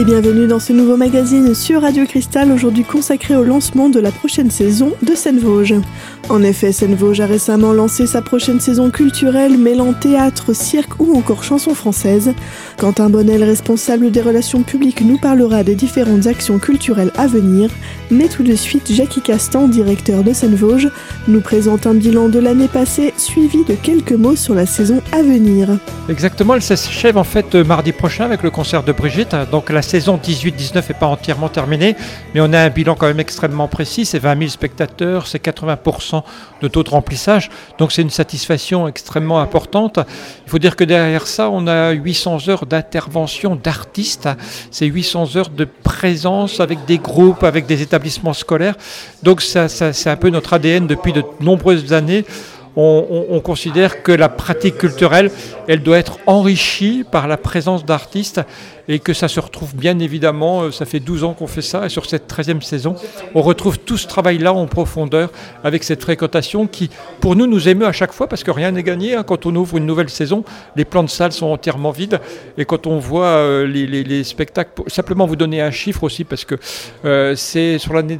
Et bienvenue dans ce nouveau magazine sur Radio Cristal, aujourd'hui consacré au lancement de la prochaine saison de Seine-Vosges. En effet, Seine-Vosges a récemment lancé sa prochaine saison culturelle mêlant théâtre, cirque ou encore chansons françaises. Quentin Bonnel, responsable des relations publiques, nous parlera des différentes actions culturelles à venir. Mais tout de suite, Jackie Castan, directeur de Seine-Vosges, nous présente un bilan de l'année passée suivi de quelques mots sur la saison à venir. Exactement, elle s'achève en fait mardi prochain avec le concert de Brigitte. Donc la saison 18-19 n'est pas entièrement terminée, mais on a un bilan quand même extrêmement précis. C'est 20 000 spectateurs, c'est 80% de taux de remplissage. Donc c'est une satisfaction extrêmement importante. Il faut dire que derrière ça, on a 800 heures d'intervention d'artistes. C'est 800 heures de présence avec des groupes, avec des établissements scolaires. Donc c'est un peu notre ADN depuis de nombreuses années on, considère que la pratique culturelle, elle doit être enrichie par la présence d'artistes et que ça se retrouve bien évidemment, euh, ça fait 12 ans qu'on fait ça, et sur cette 13e saison, on retrouve tout ce travail-là en profondeur avec cette fréquentation qui, pour nous, nous émeut à chaque fois parce que rien n'est gagné. Hein. Quand on ouvre une nouvelle saison, les plans de salle sont entièrement vides, et quand on voit euh, les, spectacles, simplement vous donner un chiffre aussi, parce que euh, c'est sur l'année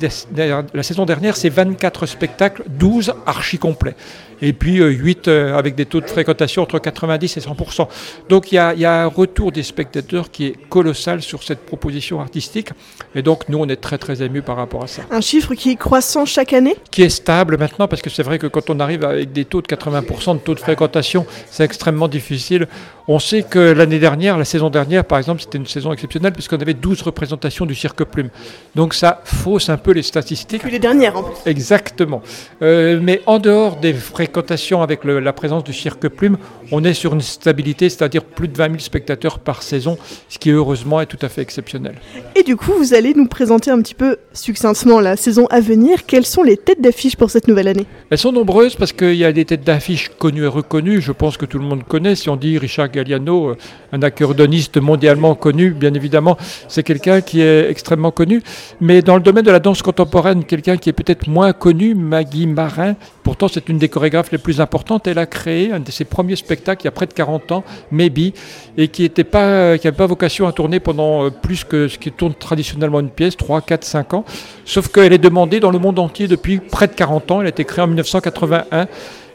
la saison dernière, c'est 24 spectacles, 12 archi complets et puis 8 avec des taux de fréquentation entre 90 et 100%. Donc il y, a, un retour des spectateurs qui est colossal sur cette proposition artistique. Et donc, nous, on est très, très émus par rapport à ça. Un chiffre qui est croissant chaque année? Qui est stable maintenant, parce que c'est vrai que quand on arrive avec des taux de 80% de taux de fréquentation, c'est extrêmement difficile. On sait que l'année dernière, la saison dernière, par exemple, c'était une saison exceptionnelle, puisqu'on avait 12 représentations du cirque plume. Donc, ça fausse un peu les statistiques. Puis les dernières, en plus. Exactement. Euh, mais en dehors des fréquentations avec la présence du cirque plume, on est sur une stabilité, c'est-à-dire plus de 20 000 spectateurs par saison, ce qui heureusement est tout à fait exceptionnel. Et du coup, vous allez nous présenter un petit peu succinctement la saison à venir. Quelles sont les têtes d'affiche pour cette nouvelle année? Elles sont nombreuses parce qu'il y a des têtes d'affiche connues et reconnues. Je pense que tout le monde connaît. Si on dit Richard Galliano, euh, un accordoniste mondialement connu, bien évidemment, c'est quelqu'un qui est extrêmement connu. Mais dans le domaine de la danse contemporaine, quelqu'un qui est peut-être moins connu, Maggie Marin. Pourtant, c'est une des chorégraphes les plus importantes. Elle a créé un de ses premiers spectacles il y a près de 40 ans, Maybe, et qui n'avait pas, pas vocation à tourner pendant euh, plus que ce qui tourne traditionnellement une pièce, 3, 4, 5 ans. Sauf qu'elle est demandée dans le monde entier depuis près de 40 ans. Elle a été créée en 1981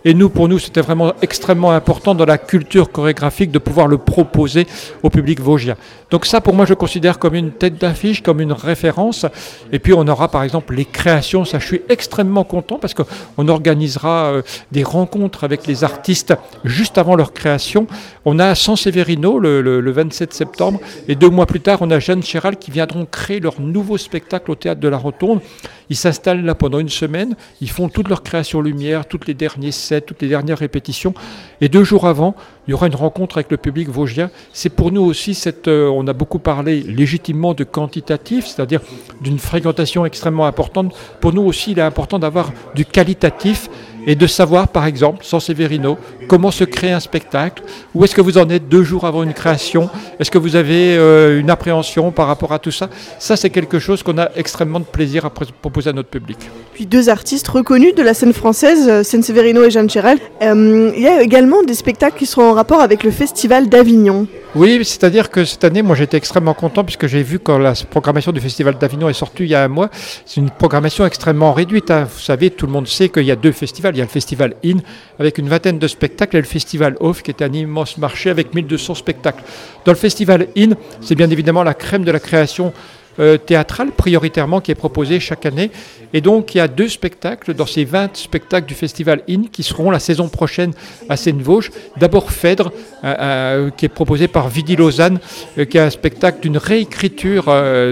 et nous, pour nous, c'était vraiment extrêmement important dans la culture chorégraphique de pouvoir le proposer au public vosgien. Donc ça, pour moi, je considère comme une tête d'affiche, comme une référence. Et puis, on aura par exemple les créations. Ça, je suis extrêmement content parce qu'on organisera euh, des rencontres avec les artistes juste avant leur création. On a San Severino le, le, 27 septembre. Et deux mois plus tard, on a Jeanne Chéral qui viendront créer leur nouveau spectacle au Théâtre de la Rotonde. Ils s'installent là pendant une semaine. Ils font toutes leurs créations lumière, toutes les dernières scènes toutes les dernières répétitions. Et deux jours avant, il y aura une rencontre avec le public vosgien. C'est pour nous aussi cette. Euh, on a beaucoup parlé légitimement de quantitatif, c'est-à-dire d'une fréquentation extrêmement importante. Pour nous aussi, il est important d'avoir du qualitatif et de savoir, par exemple, sans Severino, comment se crée un spectacle, où est-ce que vous en êtes deux jours avant une création, est-ce que vous avez euh, une appréhension par rapport à tout ça? Ça, c'est quelque chose qu'on a extrêmement de plaisir à proposer à notre public. Puis deux artistes reconnus de la scène française, euh, San Severino et Jeanne Chéral. Euh, il y a également des spectacles qui seront en rapport avec le Festival d'Avignon. Oui, c'est-à-dire que cette année, moi j'étais extrêmement content puisque j'ai vu quand la programmation du Festival d'Avignon est sortie il y a un mois, c'est une programmation extrêmement réduite. Hein. Vous savez, tout le monde sait qu'il y a deux festivals. Il y a le Festival In avec une vingtaine de spectacles et le Festival Off qui est un immense marché avec 1200 spectacles. Dans le Festival In, c'est bien évidemment la crème de la création euh, théâtrale prioritairement qui est proposée chaque année. Et donc il y a deux spectacles dans ces 20 spectacles du Festival IN qui seront la saison prochaine à Seine-Vosges. D'abord Phèdre, euh, euh, qui est proposé par Vidi Lausanne, qui est un spectacle d'une réécriture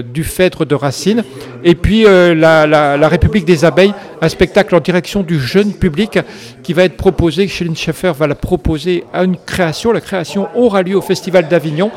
du Phèdre de Racine. Et puis la, la, République des abeilles, un spectacle en direction du jeune public qui va être proposé, Chéline Schaeffer va la proposer à une création. La création aura lieu au Festival d'Avignon.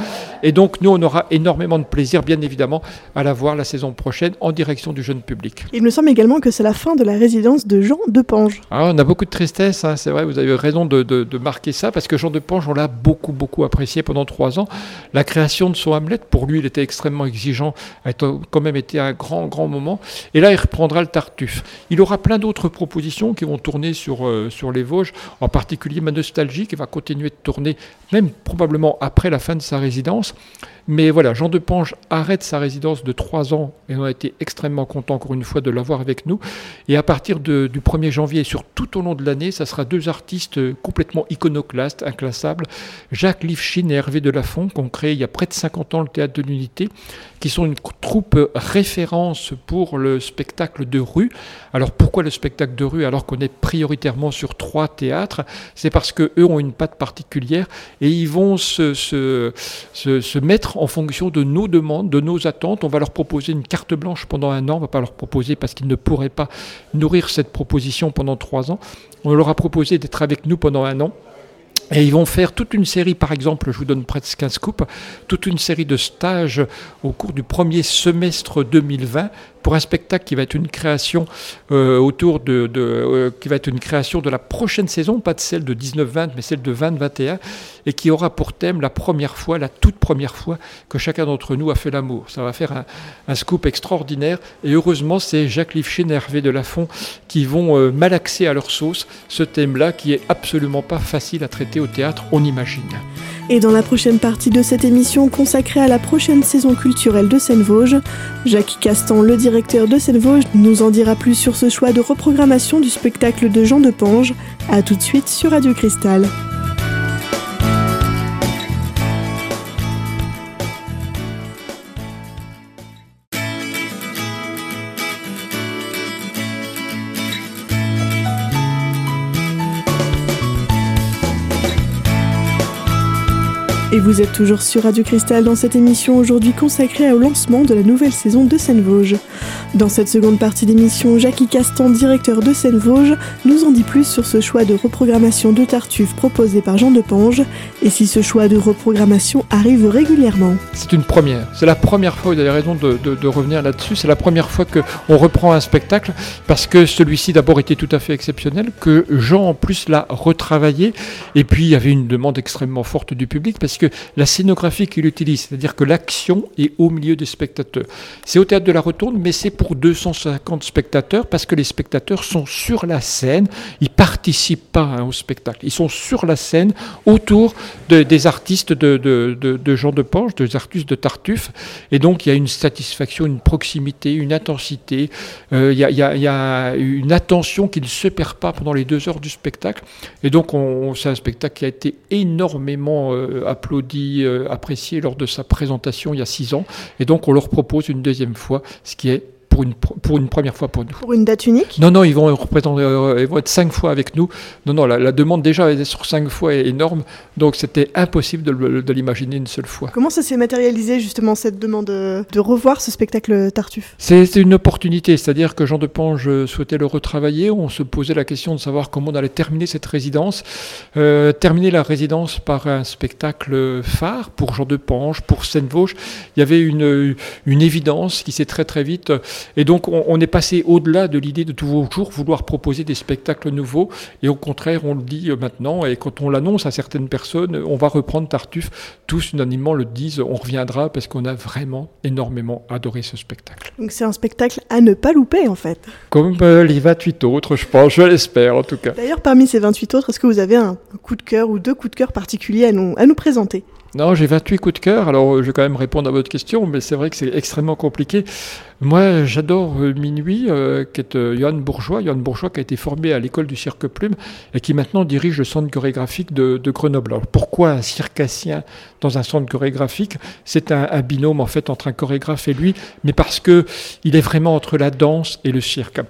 Et donc nous, on aura énormément de plaisir, bien évidemment, à la voir la saison prochaine en direction du jeune public. Il me semble également que c'est la fin de la résidence de Jean de Pange. Ah, on a beaucoup de tristesse, hein, c'est vrai, vous avez raison de, marquer ça, parce que Jean de Pange, on l'a beaucoup, beaucoup apprécié pendant trois ans. La création de son Hamlet, pour lui, il était extrêmement exigeant, a quand même été un grand, grand moment. Et là, il reprendra le Tartuffe. Il aura plein d'autres propositions qui vont tourner sur, euh, sur les Vosges, en particulier Ma Nostalgie, qui va continuer de tourner, même probablement après la fin de sa résidence. France. Mais voilà, Jean de Pange arrête sa résidence de trois ans et on a été extrêmement content encore une fois de l'avoir avec nous. Et à partir du 1er janvier et sur tout au long de l'année, ça sera deux artistes complètement iconoclastes, inclassables, Jacques Lifshin et Hervé Delafont, qui ont créé il y a près de 50 ans le Théâtre de l'Unité, qui sont une troupe référence pour le spectacle de rue. Alors pourquoi le spectacle de rue alors qu'on est prioritairement sur trois théâtres? C'est parce qu'eux ont une patte particulière et ils vont se, se, se, mettre en fonction de nos demandes, de nos attentes. On va leur proposer une carte blanche pendant un an, on ne va pas leur proposer parce qu'ils ne pourraient pas nourrir cette proposition pendant trois ans. On leur a proposé d'être avec nous pendant un an. Et ils vont faire toute une série, par exemple, je vous donne presque un scoop, toute une série de stages au cours du premier semestre 2020 pour un spectacle qui va être une création euh, autour de, euh, qui va être une création de la prochaine saison, pas de celle de 19-20, mais celle de 20-21, et qui aura pour thème la première fois, la toute première fois que chacun d'entre nous a fait l'amour. Ça va faire un, scoop extraordinaire, et heureusement, c'est Jacques Lifchin et Hervé Delafont qui vont euh, malaxer à leur sauce ce thème-là, qui est absolument pas facile à traiter au théâtre, on imagine. Et dans la prochaine partie de cette émission consacrée à la prochaine saison culturelle de Seine-Vosges, Jacques Castan, le directeur de Seine-Vosges, nous en dira plus sur ce choix de reprogrammation du spectacle de Jean de Pange. A tout de suite sur Radio Cristal. Vous êtes toujours sur Radio Cristal dans cette émission aujourd'hui consacrée au lancement de la nouvelle saison de Seine-Vosges. Dans cette seconde partie d'émission, Jackie Castan, directeur de Seine-Vosges, nous en dit plus sur ce choix de reprogrammation de Tartuffe proposé par Jean Depange et si ce choix de reprogrammation arrive régulièrement. C'est une première. C'est la première fois, vous avez raison de, de revenir là-dessus, c'est la première fois qu'on reprend un spectacle parce que celui-ci d'abord était tout à fait exceptionnel, que Jean en plus l'a retravaillé et puis il y avait une demande extrêmement forte du public parce que la scénographie qu'il utilise, c'est-à-dire que l'action est au milieu des spectateurs. C'est au théâtre de la Rotonde, mais c'est pour 250 spectateurs parce que les spectateurs sont sur la scène, ils participent pas hein, au spectacle, ils sont sur la scène autour des artistes de, de, Jean de Pange, des artistes de Tartuffe, et donc il y a une satisfaction, une proximité, une intensité, euh, il, y a, une attention qui ne se perd pas pendant les deux heures du spectacle, et donc c'est un spectacle qui a été énormément euh, applaudi euh, apprécié lors de sa présentation il y a six ans. Et donc on leur propose une deuxième fois, ce qui est pour une, pour une première fois pour nous. Pour une date unique? Non, non, ils vont, représenter, euh, ils vont être cinq fois avec nous. Non, non, la, demande déjà est sur cinq fois est énorme, donc c'était impossible de, de l'imaginer une seule fois. Comment ça s'est matérialisé justement cette demande de revoir ce spectacle Tartuffe? C'est une opportunité, c'est-à-dire que Jean de Pange souhaitait le retravailler. On se posait la question de savoir comment on allait terminer cette résidence. Euh, terminer la résidence par un spectacle phare pour Jean de Pange, pour Seine-Vosges. Il y avait une, une évidence qui s'est très très vite et donc, on, est passé au-delà de l'idée de toujours vouloir proposer des spectacles nouveaux. Et au contraire, on le dit euh, maintenant, et quand on l'annonce à certaines personnes, on va reprendre Tartuffe. Tous unanimement le disent, on reviendra parce qu'on a vraiment énormément adoré ce spectacle. Donc, c'est un spectacle à ne pas louper, en fait. Comme euh, les 28 autres, je pense, je l'espère en tout cas. D'ailleurs, parmi ces 28 autres, est-ce que vous avez un coup de cœur ou deux coups de cœur particuliers à nous, à nous présenter? Non, j'ai 28 coups de cœur. Alors, je vais quand même répondre à votre question, mais c'est vrai que c'est extrêmement compliqué. Moi, j'adore euh, Minuit, euh, qui est euh, Johan Bourgeois. Johan Bourgeois qui a été formé à l'école du cirque plume et qui maintenant dirige le centre chorégraphique de, Grenoble. Alors, pourquoi un circassien dans un centre chorégraphique? C'est un, binôme, en fait, entre un chorégraphe et lui, mais parce que il est vraiment entre la danse et le cirque.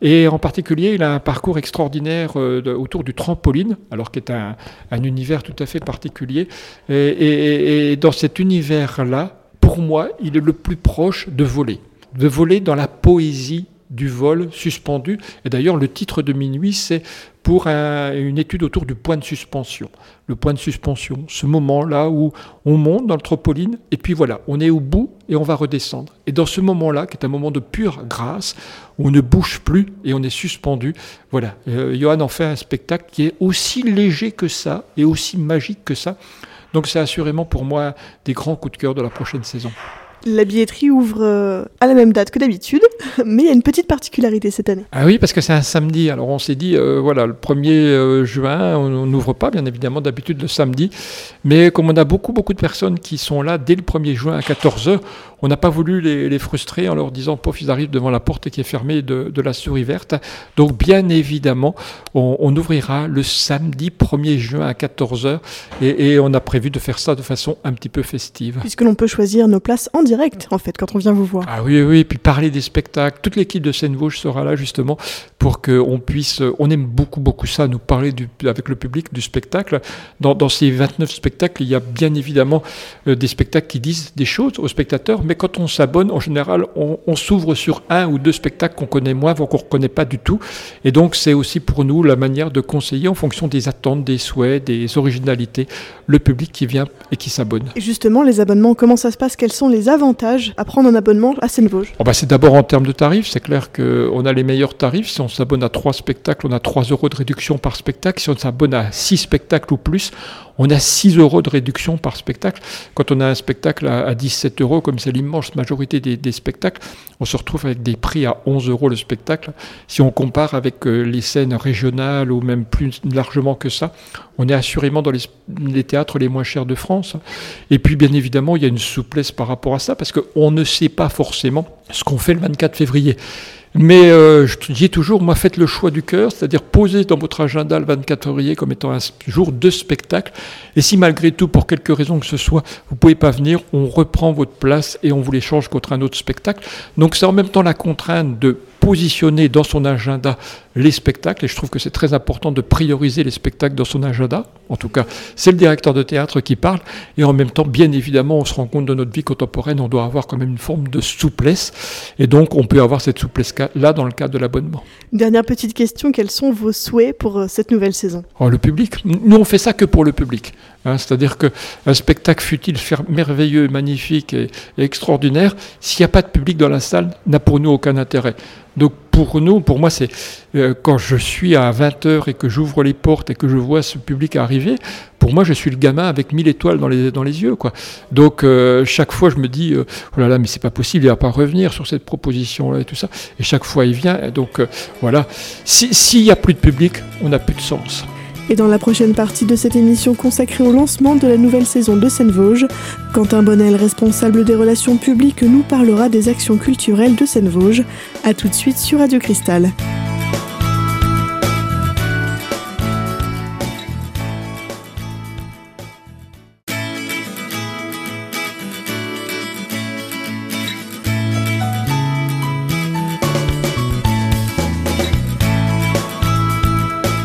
Et en particulier, il a un parcours extraordinaire autour du trampoline, alors qu'il est un, univers tout à fait particulier. et dans cet univers-là, pour moi, il est le plus proche de voler de voler dans la poésie du vol suspendu. Et d'ailleurs, le titre de Minuit, c'est pour une étude autour du point de suspension. Le point de suspension, ce moment-là où on monte dans le tropoline, et puis voilà, on est au bout et on va redescendre. Et dans ce moment-là, qui est un moment de pure grâce, où on ne bouge plus et on est suspendu, voilà, euh, Johan en fait un spectacle qui est aussi léger que ça et aussi magique que ça. Donc c'est assurément pour moi des grands coups de cœur de la prochaine saison. La billetterie ouvre euh, à la même date que d'habitude, mais il y a une petite particularité cette année. Ah oui, parce que c'est un samedi. Alors on s'est dit, euh, voilà, le 1er euh, juin, on n'ouvre pas, bien évidemment, d'habitude le samedi. Mais comme on a beaucoup, beaucoup de personnes qui sont là dès le 1er juin à 14h, on n'a pas voulu les, frustrer en leur disant, pof, ils arrivent devant la porte qui est fermée de, la souris verte. Donc bien évidemment, on, ouvrira le samedi 1er juin à 14h et, et on a prévu de faire ça de façon un petit peu festive. Puisque l'on peut choisir nos places en direct, en fait, quand on vient vous voir. Ah oui, oui, et puis parler des spectacles. Toute l'équipe de Seine-Vosges sera là, justement, pour qu'on puisse. On aime beaucoup, beaucoup ça, nous parler du, avec le public du spectacle. Dans, dans, ces 29 spectacles, il y a bien évidemment euh, des spectacles qui disent des choses aux spectateurs, mais quand on s'abonne, en général, on, on s'ouvre sur un ou deux spectacles qu'on connaît moins, voire qu'on ne reconnaît pas du tout. Et donc, c'est aussi pour nous la manière de conseiller en fonction des attentes, des souhaits, des originalités, le public qui vient et qui s'abonne. Et justement, les abonnements, comment ça se passe? Quels sont les avantages à prendre un abonnement à Seine-Vosges oh bah C'est d'abord en termes de tarifs. C'est clair qu'on a les meilleurs tarifs. Si on s'abonne à trois spectacles, on a 3 euros de réduction par spectacle. Si on s'abonne à 6 spectacles ou plus, on a 6 euros de réduction par spectacle. Quand on a un spectacle à, 17 euros, comme c'est l'immense majorité des, spectacles, on se retrouve avec des prix à 11 euros le spectacle. Si on compare avec euh, les scènes régionales ou même plus largement que ça, on est assurément dans les, théâtres les moins chers de France. Et puis, bien évidemment, il y a une souplesse par rapport à ça, parce qu'on ne sait pas forcément ce qu'on fait le 24 février. Mais euh, je dis toujours, moi, faites le choix du cœur, c'est-à-dire posez dans votre agenda le 24 février comme étant un jour de spectacle. Et si malgré tout, pour quelque raison que ce soit, vous pouvez pas venir, on reprend votre place et on vous l'échange contre un autre spectacle. Donc c'est en même temps la contrainte de positionner dans son agenda les spectacles, et je trouve que c'est très important de prioriser les spectacles dans son agenda. En tout cas, c'est le directeur de théâtre qui parle, et en même temps, bien évidemment, on se rend compte de notre vie contemporaine, on doit avoir quand même une forme de souplesse, et donc on peut avoir cette souplesse-là dans le cadre de l'abonnement. Dernière petite question, quels sont vos souhaits pour euh, cette nouvelle saison? Oh, Le public. Nous, on fait ça que pour le public. Hein, c'est-à-dire qu'un spectacle fut-il merveilleux, magnifique et, extraordinaire, s'il n'y a pas de public dans la salle, n'a pour nous aucun intérêt. Donc pour nous, pour moi, c'est euh, quand je suis à 20h et que j'ouvre les portes et que je vois ce public arriver, pour moi, je suis le gamin avec mille étoiles dans les, yeux. Quoi. Donc euh, chaque fois, je me dis, euh, oh là mais c'est pas possible, il va pas revenir sur cette proposition-là et tout ça. Et chaque fois, il vient. Donc voilà, s'il n'y a plus de public, on n'a plus de sens. Et dans la prochaine partie de cette émission consacrée au lancement de la nouvelle saison de Seine-Vosges, Quentin Bonnel, responsable des relations publiques, nous parlera des actions culturelles de Seine-Vosges. A tout de suite sur Radio Cristal.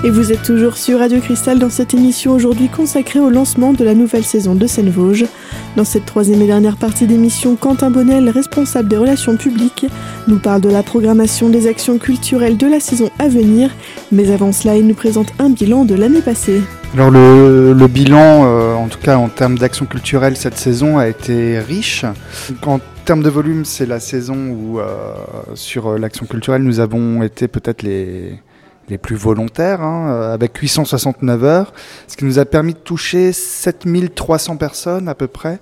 Et vous êtes toujours sur Radio Cristal dans cette émission aujourd'hui consacrée au lancement de la nouvelle saison de Seine-Vosges. Dans cette troisième et dernière partie d'émission, Quentin Bonnel, responsable des relations publiques, nous parle de la programmation des actions culturelles de la saison à venir. Mais avant cela, il nous présente un bilan de l'année passée. Alors le, bilan, euh, en tout cas en termes d'actions culturelles, cette saison a été riche. En termes de volume, c'est la saison où euh, sur l'action culturelle, nous avons été peut-être les les plus volontaires, hein, euh, avec 869 heures, ce qui nous a permis de toucher 7300 personnes à peu près.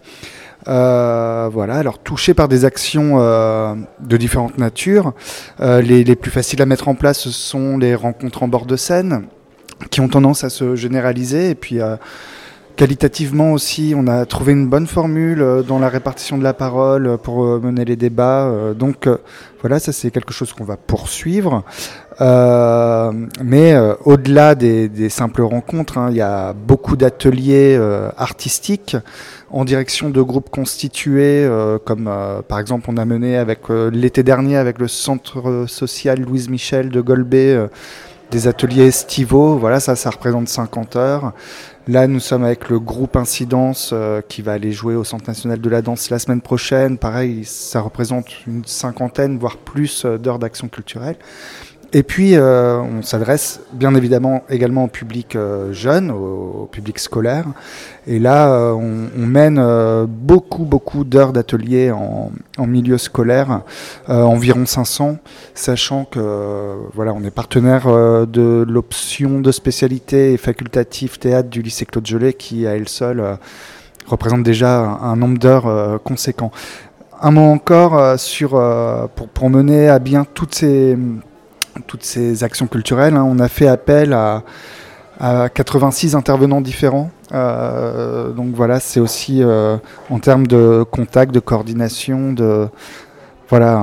Euh, voilà, alors touchées par des actions euh, de différentes natures. les, les, plus faciles à mettre en place, ce sont les rencontres en bord de scène, qui ont tendance à se généraliser. Et puis, qualitativement aussi, on a trouvé une bonne formule dans la répartition de la parole pour mener les débats. donc, voilà, ça c'est quelque chose qu'on va poursuivre. Euh, mais euh, au-delà des, des, simples rencontres, hein, il y a beaucoup d'ateliers euh, artistiques en direction de groupes constitués, euh, comme par exemple on a mené avec l'été dernier avec le centre social Louise Michel de Golbet des ateliers estivaux. Voilà, ça, ça représente 50 heures. Là, nous sommes avec le groupe Incidence qui va aller jouer au Centre national de la danse la semaine prochaine. Pareil, ça représente une cinquantaine, voire plus d'heures d'action culturelle. Et puis, euh, on s'adresse bien évidemment également au public euh, jeune, au, public scolaire. Et là, euh, on, mène beaucoup, beaucoup d'heures d'ateliers en, en, milieu scolaire, environ 500, sachant que voilà, on est partenaire de l'option de spécialité facultative théâtre du lycée Claude Gelée, qui à elle seule représente déjà un, un nombre d'heures conséquent un mot encore sur, pour, pour, mener à bien toutes ces, toutes ces actions culturelles. Hein. On a fait appel à, à 86 intervenants différents. Euh, donc voilà, c'est aussi euh, en termes de contact, de coordination, de voilà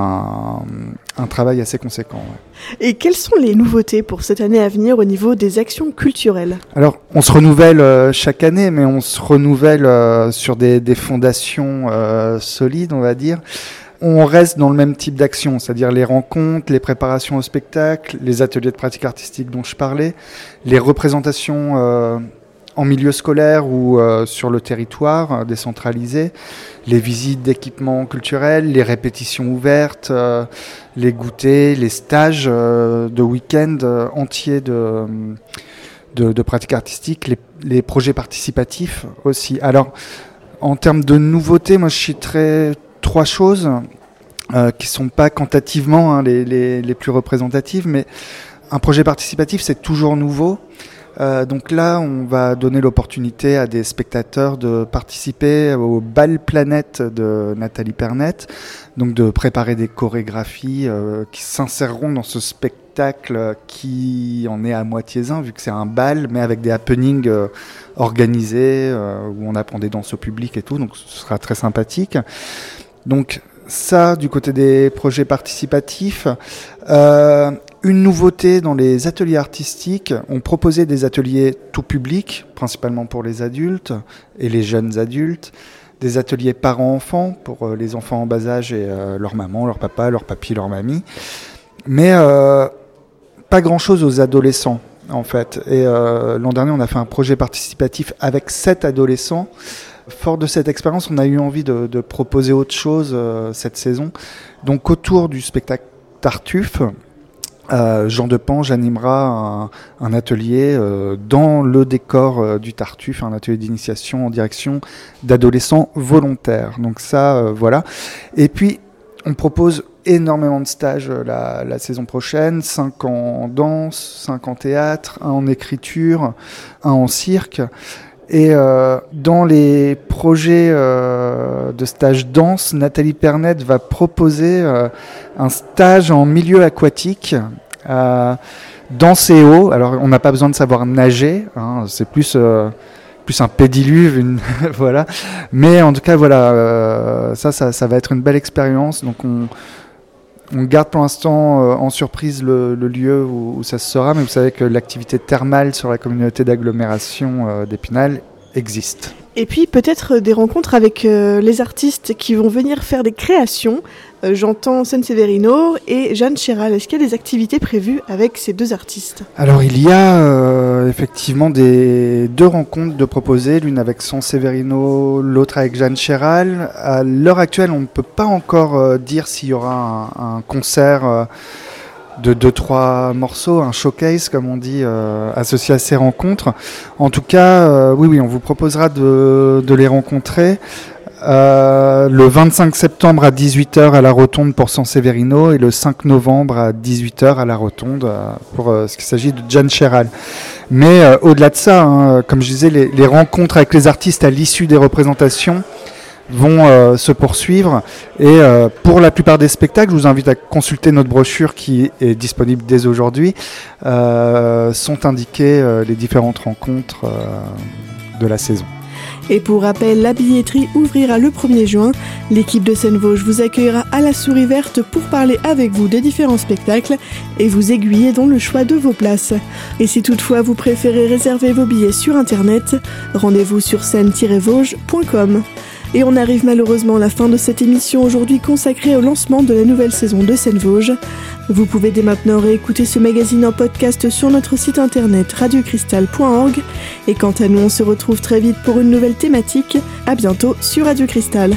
un, travail assez conséquent. Et quelles sont les nouveautés pour cette année à venir au niveau des actions culturelles? Alors, on se renouvelle euh, chaque année, mais on se renouvelle sur des, des fondations solides, on va dire on reste dans le même type d'action, c'est-à-dire les rencontres, les préparations au spectacle, les ateliers de pratique artistique dont je parlais, les représentations euh, en milieu scolaire ou euh, sur le territoire euh, décentralisé, les visites d'équipements culturels, les répétitions ouvertes, les goûters, les stages de week-end entiers de, de, pratique artistique, les, les projets participatifs aussi. Alors, en termes de nouveautés, moi je suis très trois choses euh, qui sont pas quantitativement hein, les, plus représentatives, mais un projet participatif, c'est toujours nouveau. Euh, donc là, on va donner l'opportunité à des spectateurs de participer au bal planète de Nathalie Pernet, donc de préparer des chorégraphies euh, qui s'inséreront dans ce spectacle qui en est à moitié un, vu que c'est un bal, mais avec des happenings euh, organisés, où on apprend des danses au public et tout, donc ce sera très sympathique. Donc ça, du côté des projets participatifs. Euh, une nouveauté dans les ateliers artistiques, on proposait des ateliers tout public, principalement pour les adultes et les jeunes adultes, des ateliers parents-enfants pour euh, les enfants en bas âge et euh, leur maman, leur papa, leur papy, leur mamie, mais pas grand-chose aux adolescents en fait. Et l'an dernier, on a fait un projet participatif avec sept adolescents Fort de cette expérience, on a eu envie de, proposer autre chose euh, cette saison. Donc autour du spectacle Tartuffe, euh, Jean Depange animera un, atelier euh, dans le décor du Tartuffe, un atelier d'initiation en direction d'adolescents volontaires. Donc ça, voilà. Et puis, on propose énormément de stages la, saison prochaine, 5 en danse, 5 en théâtre, un en écriture, un en cirque. Et euh, dans les projets euh, de stage danse, Nathalie Pernet va proposer euh, un stage en milieu aquatique. danse eau. Alors, on n'a pas besoin de savoir nager. Hein, c'est plus plus un pédiluve, voilà. Mais en tout cas, voilà, ça, ça, ça, va être une belle expérience. Donc, on, on garde pour l'instant euh, en surprise le, lieu où, ça se sera, mais vous savez que l'activité thermale sur la communauté d'agglomération euh, d'Épinal existe. Et puis peut-être des rencontres avec euh, les artistes qui vont venir faire des créations. J'entends San Severino et Jeanne Chéral. Est-ce qu'il y a des activités prévues avec ces deux artistes? Alors il y a effectivement des deux rencontres de proposer, l'une avec San Severino, l'autre avec Jeanne Chéral. À l'heure actuelle, on ne peut pas encore dire s'il y aura un, concert de deux trois morceaux, un showcase comme on dit, euh, associé à ces rencontres. En tout cas, euh, oui, oui, on vous proposera de les rencontrer. Euh, le 25 septembre à 18h à la Rotonde pour San Severino et le 5 novembre à 18h à la Rotonde pour ce qu'il s'agit de Jan Cheral. Mais au-delà de ça, hein, comme je disais, les, rencontres avec les artistes à l'issue des représentations, vont euh, se poursuivre. Et euh, pour la plupart des spectacles, je vous invite à consulter notre brochure qui est disponible dès aujourd'hui. Euh, sont indiquées les différentes rencontres de la saison. Et pour rappel, la billetterie ouvrira le 1er juin. L'équipe de Seine-Vosges vous accueillera à la souris verte pour parler avec vous des différents spectacles et vous aiguiller dans le choix de vos places. Et si toutefois vous préférez réserver vos billets sur internet, rendez-vous sur scène-vosges.com. Et on arrive malheureusement à la fin de cette émission aujourd'hui consacrée au lancement de la nouvelle saison de Seine-Vosges. Vous pouvez dès maintenant réécouter ce magazine en podcast sur notre site internet radiocristal.org. Et quant à nous, on se retrouve très vite pour une nouvelle thématique. À bientôt sur Radio Cristal.